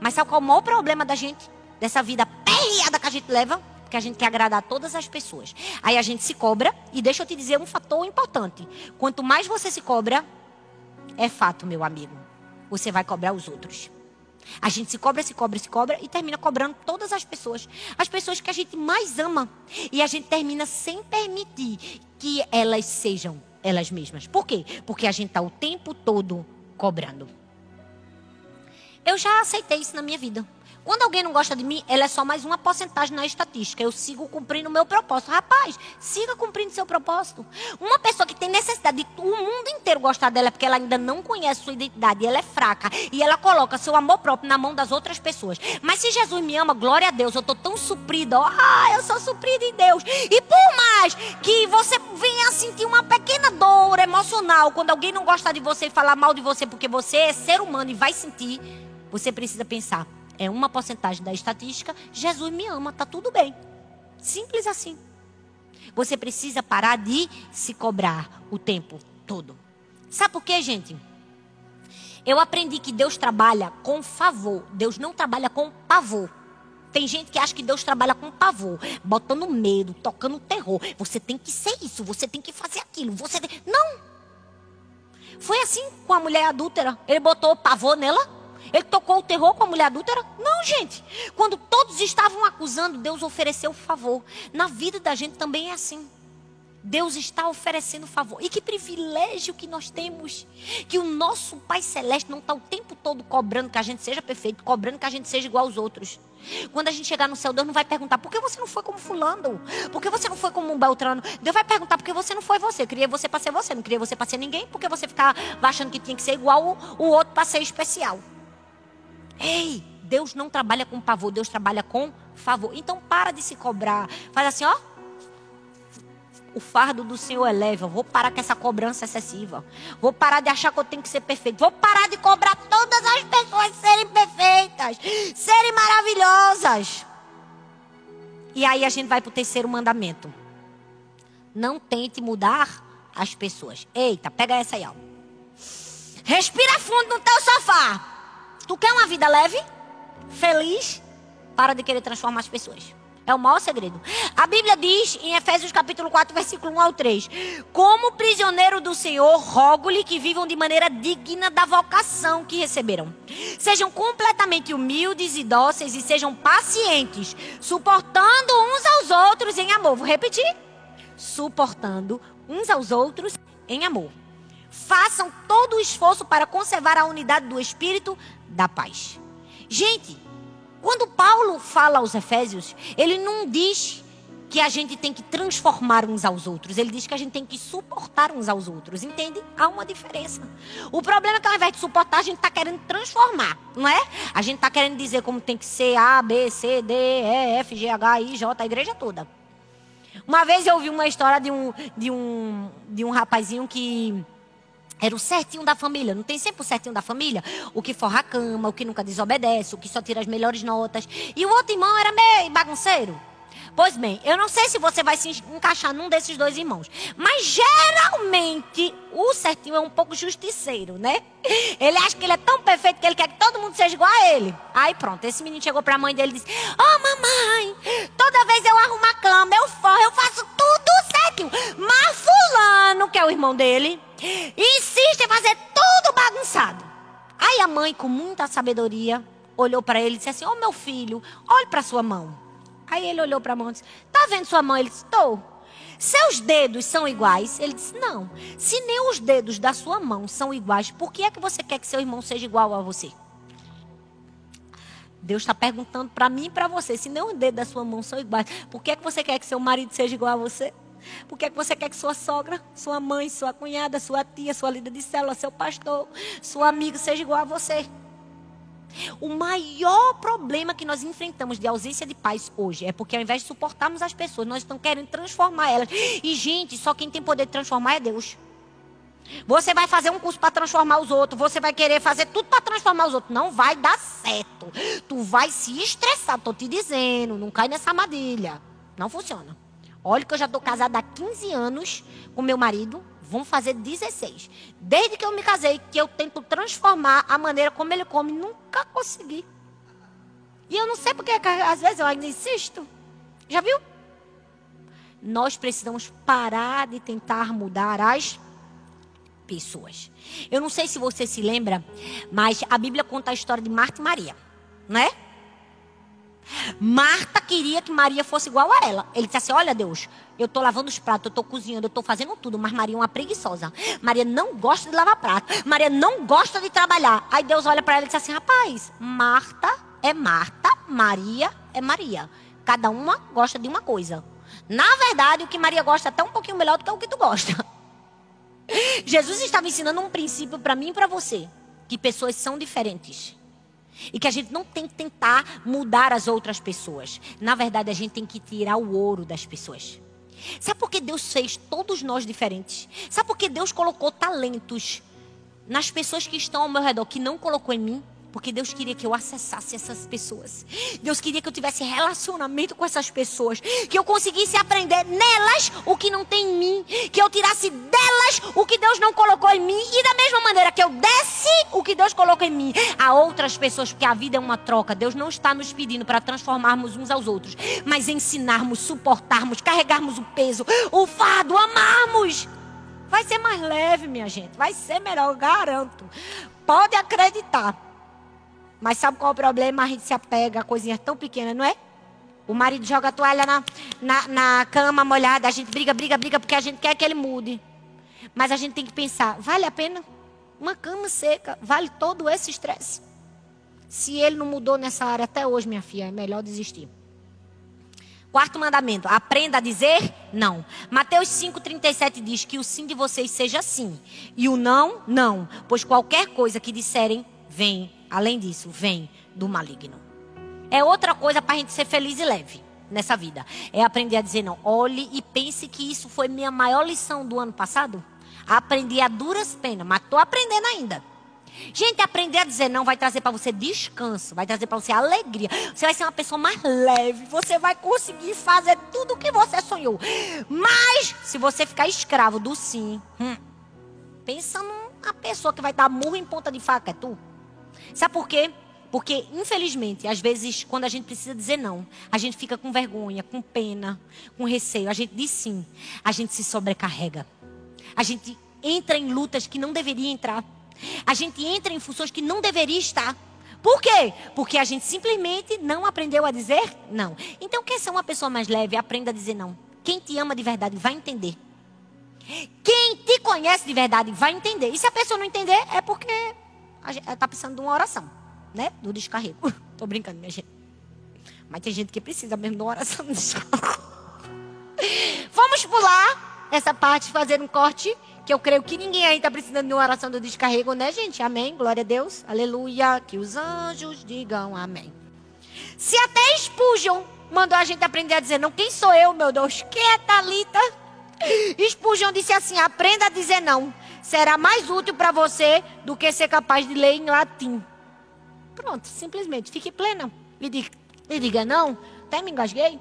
Mas sabe qual é o maior problema da gente? Dessa vida perreada que a gente leva? Porque a gente quer agradar todas as pessoas. Aí a gente se cobra, e deixa eu te dizer um fator importante. Quanto mais você se cobra, é fato, meu amigo. Você vai cobrar os outros. A gente se cobra, se cobra, se cobra e termina cobrando todas as pessoas. As pessoas que a gente mais ama. E a gente termina sem permitir que elas sejam elas mesmas. Por quê? Porque a gente está o tempo todo cobrando. Eu já aceitei isso na minha vida. Quando alguém não gosta de mim, ela é só mais uma porcentagem na estatística. Eu sigo cumprindo o meu propósito. Rapaz, siga cumprindo seu propósito. Uma pessoa que tem necessidade de o mundo inteiro gostar dela porque ela ainda não conhece sua identidade, ela é fraca e ela coloca seu amor próprio na mão das outras pessoas. Mas se Jesus me ama, glória a Deus, eu estou tão suprida. Ah, eu sou suprida em Deus. E por mais que você venha sentir uma pequena dor emocional quando alguém não gosta de você e falar mal de você porque você é ser humano e vai sentir, você precisa pensar é uma porcentagem da estatística, Jesus me ama, tá tudo bem. Simples assim. Você precisa parar de se cobrar o tempo todo. Sabe por quê, gente? Eu aprendi que Deus trabalha com favor. Deus não trabalha com pavor. Tem gente que acha que Deus trabalha com pavor, botando medo, tocando terror. Você tem que ser isso, você tem que fazer aquilo. Você tem... Não. Foi assim com a mulher adúltera. Ele botou pavor nela? Ele tocou o terror com a mulher adúltera? Não, gente. Quando todos estavam acusando, Deus ofereceu favor. Na vida da gente também é assim. Deus está oferecendo favor. E que privilégio que nós temos. Que o nosso Pai Celeste não está o tempo todo cobrando que a gente seja perfeito, cobrando que a gente seja igual aos outros. Quando a gente chegar no céu, Deus não vai perguntar por que você não foi como fulano, por que você não foi como um Beltrano. Deus vai perguntar por que você não foi você. Queria você para ser você, não queria você para ser ninguém, porque você ficava achando que tinha que ser igual o outro para ser especial. Ei, Deus não trabalha com pavor, Deus trabalha com favor. Então para de se cobrar. Faz assim, ó o fardo do Senhor é leve. Eu vou parar com essa cobrança excessiva. Vou parar de achar que eu tenho que ser perfeito. Vou parar de cobrar todas as pessoas serem perfeitas, serem maravilhosas. E aí a gente vai para o terceiro mandamento. Não tente mudar as pessoas. Eita, pega essa aí, ó. Respira fundo no teu sofá. Tu quer uma vida leve? Feliz? Para de querer transformar as pessoas. É o maior segredo. A Bíblia diz em Efésios capítulo 4, versículo 1 ao 3: Como prisioneiro do Senhor, rogo-lhe que vivam de maneira digna da vocação que receberam. Sejam completamente humildes e dóceis e sejam pacientes, suportando uns aos outros em amor. Vou repetir: suportando uns aos outros em amor. Façam todo o esforço para conservar a unidade do espírito da paz. Gente, quando Paulo fala aos Efésios, ele não diz que a gente tem que transformar uns aos outros. Ele diz que a gente tem que suportar uns aos outros. Entende? Há uma diferença. O problema é que ao invés de suportar, a gente está querendo transformar, não é? A gente está querendo dizer como tem que ser A, B, C, D, E, F, G, H, I, J, a igreja toda. Uma vez eu ouvi uma história de um, de um, de um rapazinho que era o certinho da família. Não tem sempre o certinho da família? O que forra a cama, o que nunca desobedece, o que só tira as melhores notas. E o outro irmão era meio bagunceiro. Pois bem, eu não sei se você vai se encaixar num desses dois irmãos. Mas geralmente o certinho é um pouco justiceiro, né? Ele acha que ele é tão perfeito que ele quer que todo mundo seja igual a ele. Aí pronto, esse menino chegou pra mãe dele e disse: Ô oh, mamãe, toda vez eu arrumo a cama, eu forro, eu faço tudo certinho. Mas Fulano, que é o irmão dele, insiste em fazer tudo bagunçado. Aí a mãe, com muita sabedoria, olhou para ele e disse assim: Ô oh, meu filho, olhe para sua mão. Aí ele olhou para a mão e disse: Tá vendo sua mão? Ele disse: Estou. Seus dedos são iguais? Ele disse: Não. Se nem os dedos da sua mão são iguais, por que é que você quer que seu irmão seja igual a você? Deus está perguntando para mim e para você: se nem os dedos da sua mão são iguais, por que é que você quer que seu marido seja igual a você? Por que, é que você quer que sua sogra, sua mãe, sua cunhada, sua tia, sua líder de célula, seu pastor, sua amiga seja igual a você? O maior problema que nós enfrentamos de ausência de paz hoje é porque ao invés de suportarmos as pessoas, nós estamos querendo transformar elas. E, gente, só quem tem poder de transformar é Deus. Você vai fazer um curso para transformar os outros, você vai querer fazer tudo para transformar os outros. Não vai dar certo. Tu vai se estressar, tô te dizendo. Não cai nessa armadilha. Não funciona. Olha que eu já estou casada há 15 anos com meu marido. Vamos fazer 16. Desde que eu me casei, que eu tento transformar a maneira como ele come, nunca consegui. E eu não sei porque às vezes eu ainda insisto. Já viu? Nós precisamos parar de tentar mudar as pessoas. Eu não sei se você se lembra, mas a Bíblia conta a história de Marta e Maria, não é? Marta queria que Maria fosse igual a ela. Ele disse assim: Olha, Deus, eu estou lavando os pratos, eu estou cozinhando, eu estou fazendo tudo, mas Maria é uma preguiçosa. Maria não gosta de lavar prato. Maria não gosta de trabalhar. Aí Deus olha para ela e diz assim: Rapaz, Marta é Marta, Maria é Maria. Cada uma gosta de uma coisa. Na verdade, o que Maria gosta é até um pouquinho melhor do que o que tu gosta. Jesus estava ensinando um princípio para mim e para você: que pessoas são diferentes. E que a gente não tem que tentar mudar as outras pessoas. Na verdade, a gente tem que tirar o ouro das pessoas. Sabe por que Deus fez todos nós diferentes? Sabe por que Deus colocou talentos nas pessoas que estão ao meu redor que não colocou em mim? Porque Deus queria que eu acessasse essas pessoas. Deus queria que eu tivesse relacionamento com essas pessoas. Que eu conseguisse aprender nelas o que não tem em mim. Que eu tirasse delas o que Deus não colocou em mim. E da mesma maneira que eu desse o que Deus colocou em mim a outras pessoas. Porque a vida é uma troca. Deus não está nos pedindo para transformarmos uns aos outros. Mas ensinarmos, suportarmos, carregarmos o peso, o fardo, amarmos. Vai ser mais leve, minha gente. Vai ser melhor, eu garanto. Pode acreditar. Mas sabe qual é o problema? A gente se apega a coisinhas tão pequenas, não é? O marido joga a toalha na, na, na cama molhada, a gente briga, briga, briga, porque a gente quer que ele mude. Mas a gente tem que pensar, vale a pena? Uma cama seca, vale todo esse estresse? Se ele não mudou nessa área até hoje, minha filha, é melhor desistir. Quarto mandamento, aprenda a dizer não. Mateus 5,37 diz que o sim de vocês seja sim. E o não, não. Pois qualquer coisa que disserem, vem além disso, vem do maligno. É outra coisa para a gente ser feliz e leve nessa vida. É aprender a dizer não. Olhe e pense que isso foi minha maior lição do ano passado. Aprendi a duras penas, mas estou aprendendo ainda. Gente, aprender a dizer não vai trazer para você descanso, vai trazer para você alegria. Você vai ser uma pessoa mais leve, você vai conseguir fazer tudo o que você sonhou. Mas, se você ficar escravo do sim, hum, pensa numa pessoa que vai dar murro em ponta de faca, é tu. Sabe por quê? Porque, infelizmente, às vezes, quando a gente precisa dizer não, a gente fica com vergonha, com pena, com receio. A gente diz sim, a gente se sobrecarrega. A gente entra em lutas que não deveria entrar. A gente entra em funções que não deveria estar. Por quê? Porque a gente simplesmente não aprendeu a dizer não. Então, quer ser uma pessoa mais leve, aprenda a dizer não. Quem te ama de verdade vai entender. Quem te conhece de verdade vai entender. E se a pessoa não entender, é porque está precisando de uma oração, né? Do descarrego. Tô brincando, minha gente. Mas tem gente que precisa mesmo de uma oração do descarrego. Vamos pular essa parte, fazer um corte. Que eu creio que ninguém aí está precisando de uma oração do descarrego, né, gente? Amém. Glória a Deus. Aleluia. Que os anjos digam amém. Se até Spurgeon mandou a gente aprender a dizer não, quem sou eu, meu Deus? Quem é Talita? Spurgeon disse assim: aprenda a dizer não será mais útil para você do que ser capaz de ler em latim. Pronto, simplesmente. Fique plena. E diga, diga não. Até me engasguei.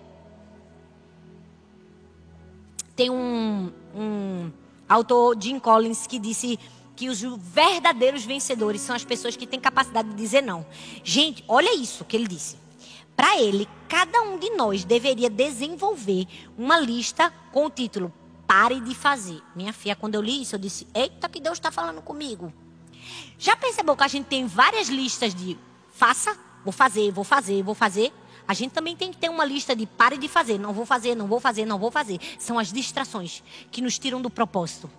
Tem um, um autor, Jim Collins, que disse que os verdadeiros vencedores são as pessoas que têm capacidade de dizer não. Gente, olha isso que ele disse. Para ele, cada um de nós deveria desenvolver uma lista com o título pare de fazer. Minha filha, quando eu li isso, eu disse: Eita, que Deus está falando comigo. Já percebeu que a gente tem várias listas de faça, vou fazer, vou fazer, vou fazer? A gente também tem que ter uma lista de pare de fazer, não vou fazer, não vou fazer, não vou fazer. São as distrações que nos tiram do propósito.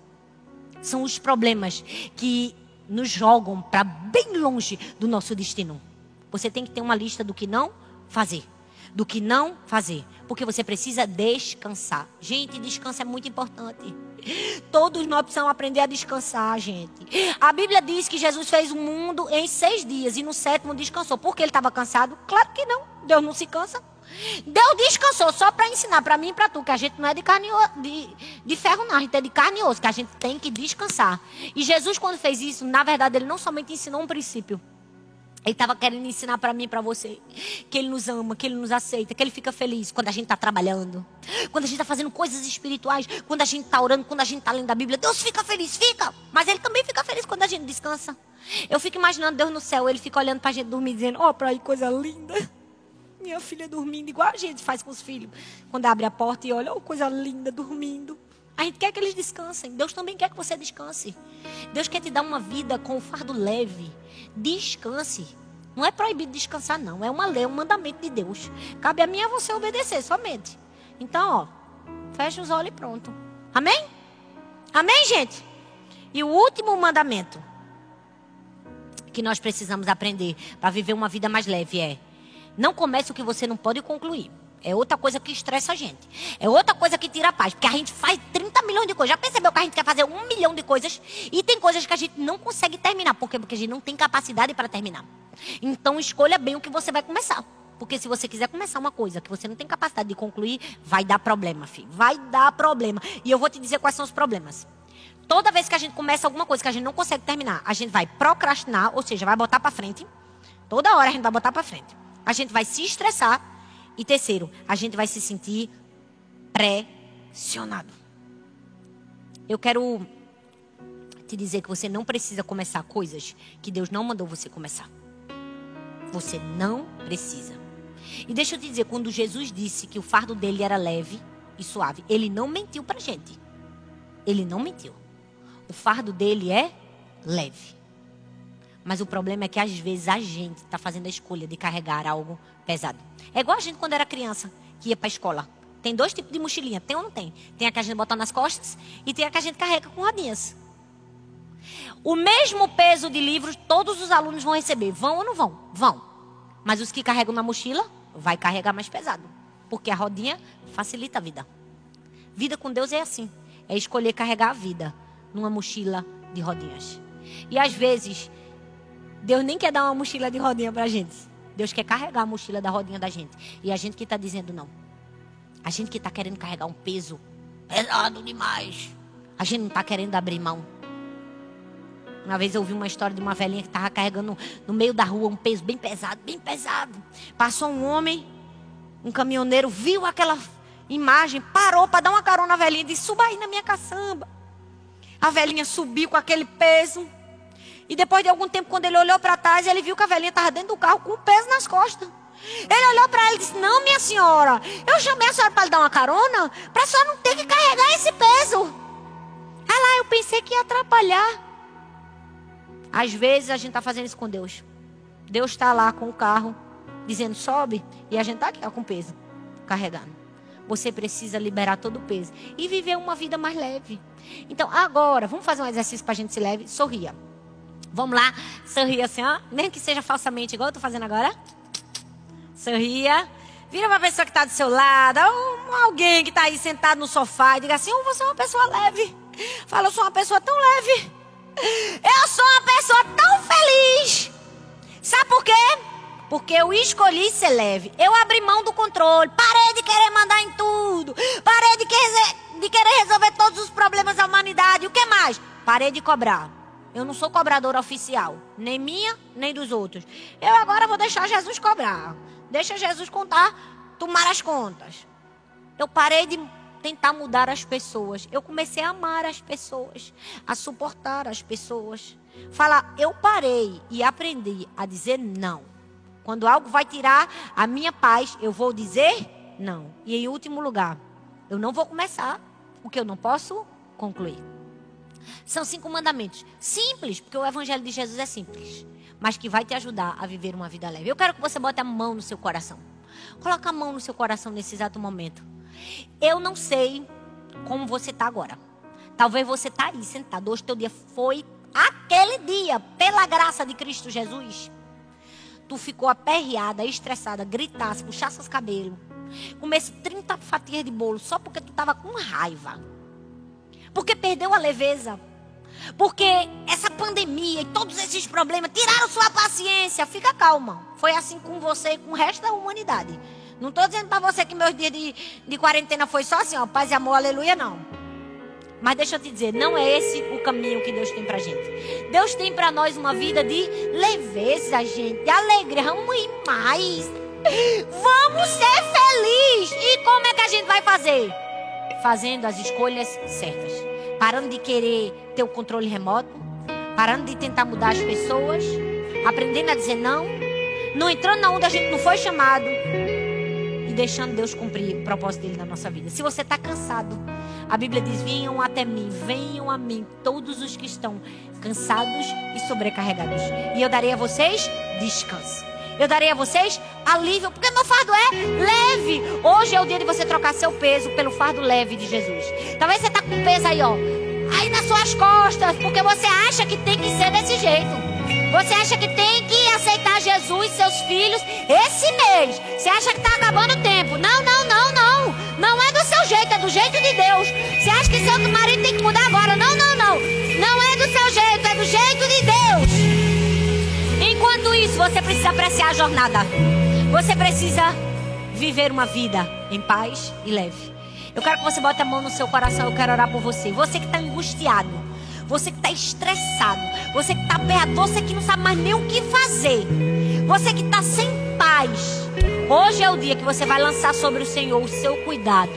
São os problemas que nos jogam para bem longe do nosso destino. Você tem que ter uma lista do que não fazer do que não fazer. Porque você precisa descansar. Gente, descanso é muito importante. Todos nós precisamos aprender a descansar, gente. A Bíblia diz que Jesus fez o mundo em seis dias e no sétimo descansou. Por que ele estava cansado? Claro que não. Deus não se cansa. Deus descansou só para ensinar para mim e para tu que a gente não é de carne de, de ferro não, a gente é de carne e osso, que a gente tem que descansar. E Jesus quando fez isso, na verdade, ele não somente ensinou um princípio, ele estava querendo ensinar para mim e para você que Ele nos ama, que Ele nos aceita, que Ele fica feliz quando a gente está trabalhando, quando a gente está fazendo coisas espirituais, quando a gente está orando, quando a gente está lendo a Bíblia. Deus fica feliz, fica. Mas Ele também fica feliz quando a gente descansa. Eu fico imaginando Deus no céu, Ele fica olhando para a gente dormir, dizendo: Ó, oh, para aí, coisa linda. Minha filha dormindo, igual a gente faz com os filhos. Quando abre a porta e olha, oh, coisa linda, dormindo. A gente quer que eles descansem. Deus também quer que você descanse. Deus quer te dar uma vida com o fardo leve. Descanse. Não é proibido descansar, não. É uma lei, um mandamento de Deus. Cabe a mim a você obedecer somente. Então, ó, fecha os olhos e pronto. Amém? Amém, gente? E o último mandamento que nós precisamos aprender para viver uma vida mais leve é: não comece o que você não pode concluir. É outra coisa que estressa a gente. É outra coisa que tira a paz. Porque a gente faz 30 milhões de coisas. Já percebeu que a gente quer fazer um milhão de coisas e tem coisas que a gente não consegue terminar. Por quê? Porque a gente não tem capacidade para terminar. Então escolha bem o que você vai começar. Porque se você quiser começar uma coisa que você não tem capacidade de concluir, vai dar problema, filho. Vai dar problema. E eu vou te dizer quais são os problemas. Toda vez que a gente começa alguma coisa que a gente não consegue terminar, a gente vai procrastinar, ou seja, vai botar para frente. Toda hora a gente vai botar para frente. A gente vai se estressar. E terceiro, a gente vai se sentir pressionado. Eu quero te dizer que você não precisa começar coisas que Deus não mandou você começar. Você não precisa. E deixa eu te dizer, quando Jesus disse que o fardo dele era leve e suave, ele não mentiu pra gente. Ele não mentiu. O fardo dele é leve. Mas o problema é que às vezes a gente está fazendo a escolha de carregar algo pesado. É igual a gente quando era criança, que ia para a escola. Tem dois tipos de mochilinha, tem ou não tem? Tem a que a gente bota nas costas e tem a que a gente carrega com rodinhas. O mesmo peso de livros todos os alunos vão receber. Vão ou não vão? Vão. Mas os que carregam na mochila, vai carregar mais pesado. Porque a rodinha facilita a vida. Vida com Deus é assim. É escolher carregar a vida numa mochila de rodinhas. E às vezes, Deus nem quer dar uma mochila de rodinha para a gente. Deus quer carregar a mochila da rodinha da gente. E a gente que está dizendo não. A gente que está querendo carregar um peso pesado demais. A gente não está querendo abrir mão. Uma vez eu ouvi uma história de uma velhinha que estava carregando no meio da rua um peso bem pesado, bem pesado. Passou um homem, um caminhoneiro, viu aquela imagem, parou para dar uma carona à velhinha e disse: Suba aí na minha caçamba. A velhinha subiu com aquele peso. E depois de algum tempo, quando ele olhou para trás, ele viu que a velhinha estava dentro do carro com o peso nas costas. Ele olhou para ela e disse: Não, minha senhora, eu chamei a senhora para lhe dar uma carona, para a senhora não ter que carregar esse peso. Ah lá, eu pensei que ia atrapalhar. Às vezes a gente está fazendo isso com Deus. Deus está lá com o carro, dizendo sobe, e a gente está aqui ó, com peso, carregando. Você precisa liberar todo o peso e viver uma vida mais leve. Então, agora, vamos fazer um exercício para a gente se leve? Sorria. Vamos lá, sorria assim, ó. Mesmo que seja falsamente, igual eu estou fazendo agora. Sorria. Vira para a pessoa que está do seu lado, ou alguém que está aí sentado no sofá e diga assim: oh, você é uma pessoa leve. Fala, eu sou uma pessoa tão leve. Eu sou uma pessoa tão feliz. Sabe por quê? Porque eu escolhi ser leve. Eu abri mão do controle. Parei de querer mandar em tudo. Parei de de querer resolver todos os problemas da humanidade. O que mais? Parei de cobrar. Eu não sou cobradora oficial, nem minha, nem dos outros. Eu agora vou deixar Jesus cobrar. Deixa Jesus contar, tomar as contas. Eu parei de tentar mudar as pessoas. Eu comecei a amar as pessoas, a suportar as pessoas. Falar, eu parei e aprendi a dizer não. Quando algo vai tirar a minha paz, eu vou dizer não. E em último lugar, eu não vou começar o que eu não posso concluir. São cinco mandamentos. Simples, porque o evangelho de Jesus é simples. Mas que vai te ajudar a viver uma vida leve. Eu quero que você bote a mão no seu coração. Coloque a mão no seu coração nesse exato momento. Eu não sei como você está agora. Talvez você está aí sentado. Hoje teu dia foi aquele dia, pela graça de Cristo Jesus. Tu ficou aperreada, estressada, gritasse, puxasse os cabelos. Comesse 30 fatias de bolo só porque tu estava com raiva. Porque perdeu a leveza. Porque essa pandemia e todos esses problemas tiraram sua paciência. Fica calma. Foi assim com você e com o resto da humanidade. Não estou dizendo para você que meus dias de, de quarentena foi só assim, ó, paz e amor, aleluia, não. Mas deixa eu te dizer, não é esse o caminho que Deus tem pra gente. Deus tem para nós uma vida de leveza, gente, de alegria. Ir mais. Vamos ser felizes. E como é que a gente vai fazer? Fazendo as escolhas certas. Parando de querer ter o controle remoto. Parando de tentar mudar as pessoas. Aprendendo a dizer não. Não entrando na onde a gente não foi chamado e deixando Deus cumprir o propósito dele na nossa vida. Se você está cansado, a Bíblia diz: venham até mim, venham a mim, todos os que estão cansados e sobrecarregados, e eu darei a vocês descanso. Eu darei a vocês alívio, porque meu fardo é leve. Hoje é o dia de você trocar seu peso pelo fardo leve de Jesus. Talvez você está com peso aí, ó, aí nas suas costas, porque você acha que tem que ser desse jeito. Você acha que tem que aceitar Jesus e seus filhos esse mês? Você acha que está acabando o tempo? Não, não, não, não. Não é do seu jeito, é do jeito de Deus. Precisa apreciar a jornada. Você precisa viver uma vida em paz e leve. Eu quero que você bote a mão no seu coração. Eu quero orar por você. Você que está angustiado você que está estressado, você que está perto, você que não sabe mais nem o que fazer, Você que está sem paz. Hoje é o dia que você vai lançar sobre o Senhor o seu cuidado.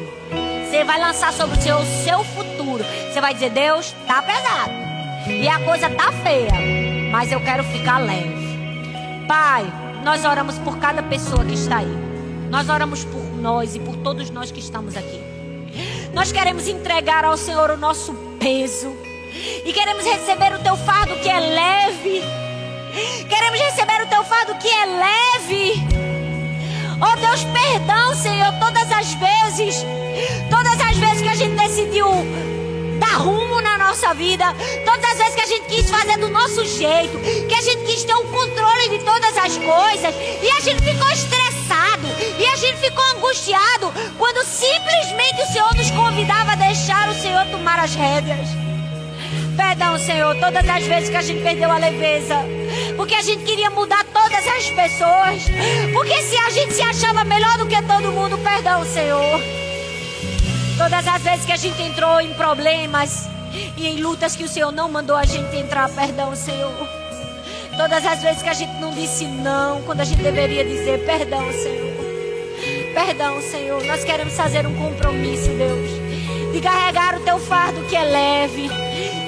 Você vai lançar sobre o Senhor o seu futuro. Você vai dizer: Deus, tá pesado. E a coisa tá feia. Mas eu quero ficar leve. Pai, nós oramos por cada pessoa que está aí. Nós oramos por nós e por todos nós que estamos aqui. Nós queremos entregar ao Senhor o nosso peso. E queremos receber o teu fardo que é leve. Queremos receber o teu fardo que é leve. Oh Deus, perdão, Senhor, todas as vezes, todas as vezes que a gente decidiu dar na nossa vida, todas as vezes que a gente quis fazer do nosso jeito, que a gente quis ter o controle de todas as coisas, e a gente ficou estressado, e a gente ficou angustiado, quando simplesmente o Senhor nos convidava a deixar o Senhor tomar as rédeas. Perdão, Senhor, todas as vezes que a gente perdeu a leveza. Porque a gente queria mudar todas as pessoas. Porque se a gente se achava melhor do que todo mundo, perdão, Senhor. Todas as vezes que a gente entrou em problemas e em lutas que o Senhor não mandou a gente entrar, perdão, Senhor. Todas as vezes que a gente não disse não, quando a gente deveria dizer perdão, Senhor. Perdão, Senhor. Nós queremos fazer um compromisso, Deus, de carregar o teu fardo que é leve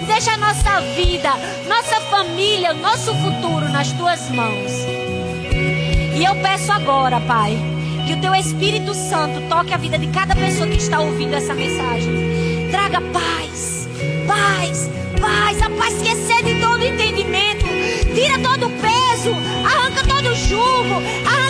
Deixa a nossa vida, nossa família, nosso futuro nas tuas mãos. E eu peço agora, Pai, que o teu Espírito Santo toque a vida de cada pessoa que está ouvindo essa mensagem. Traga paz, paz, paz, a paz que excede todo entendimento, tira todo o peso, arranca todo o jugo, arranca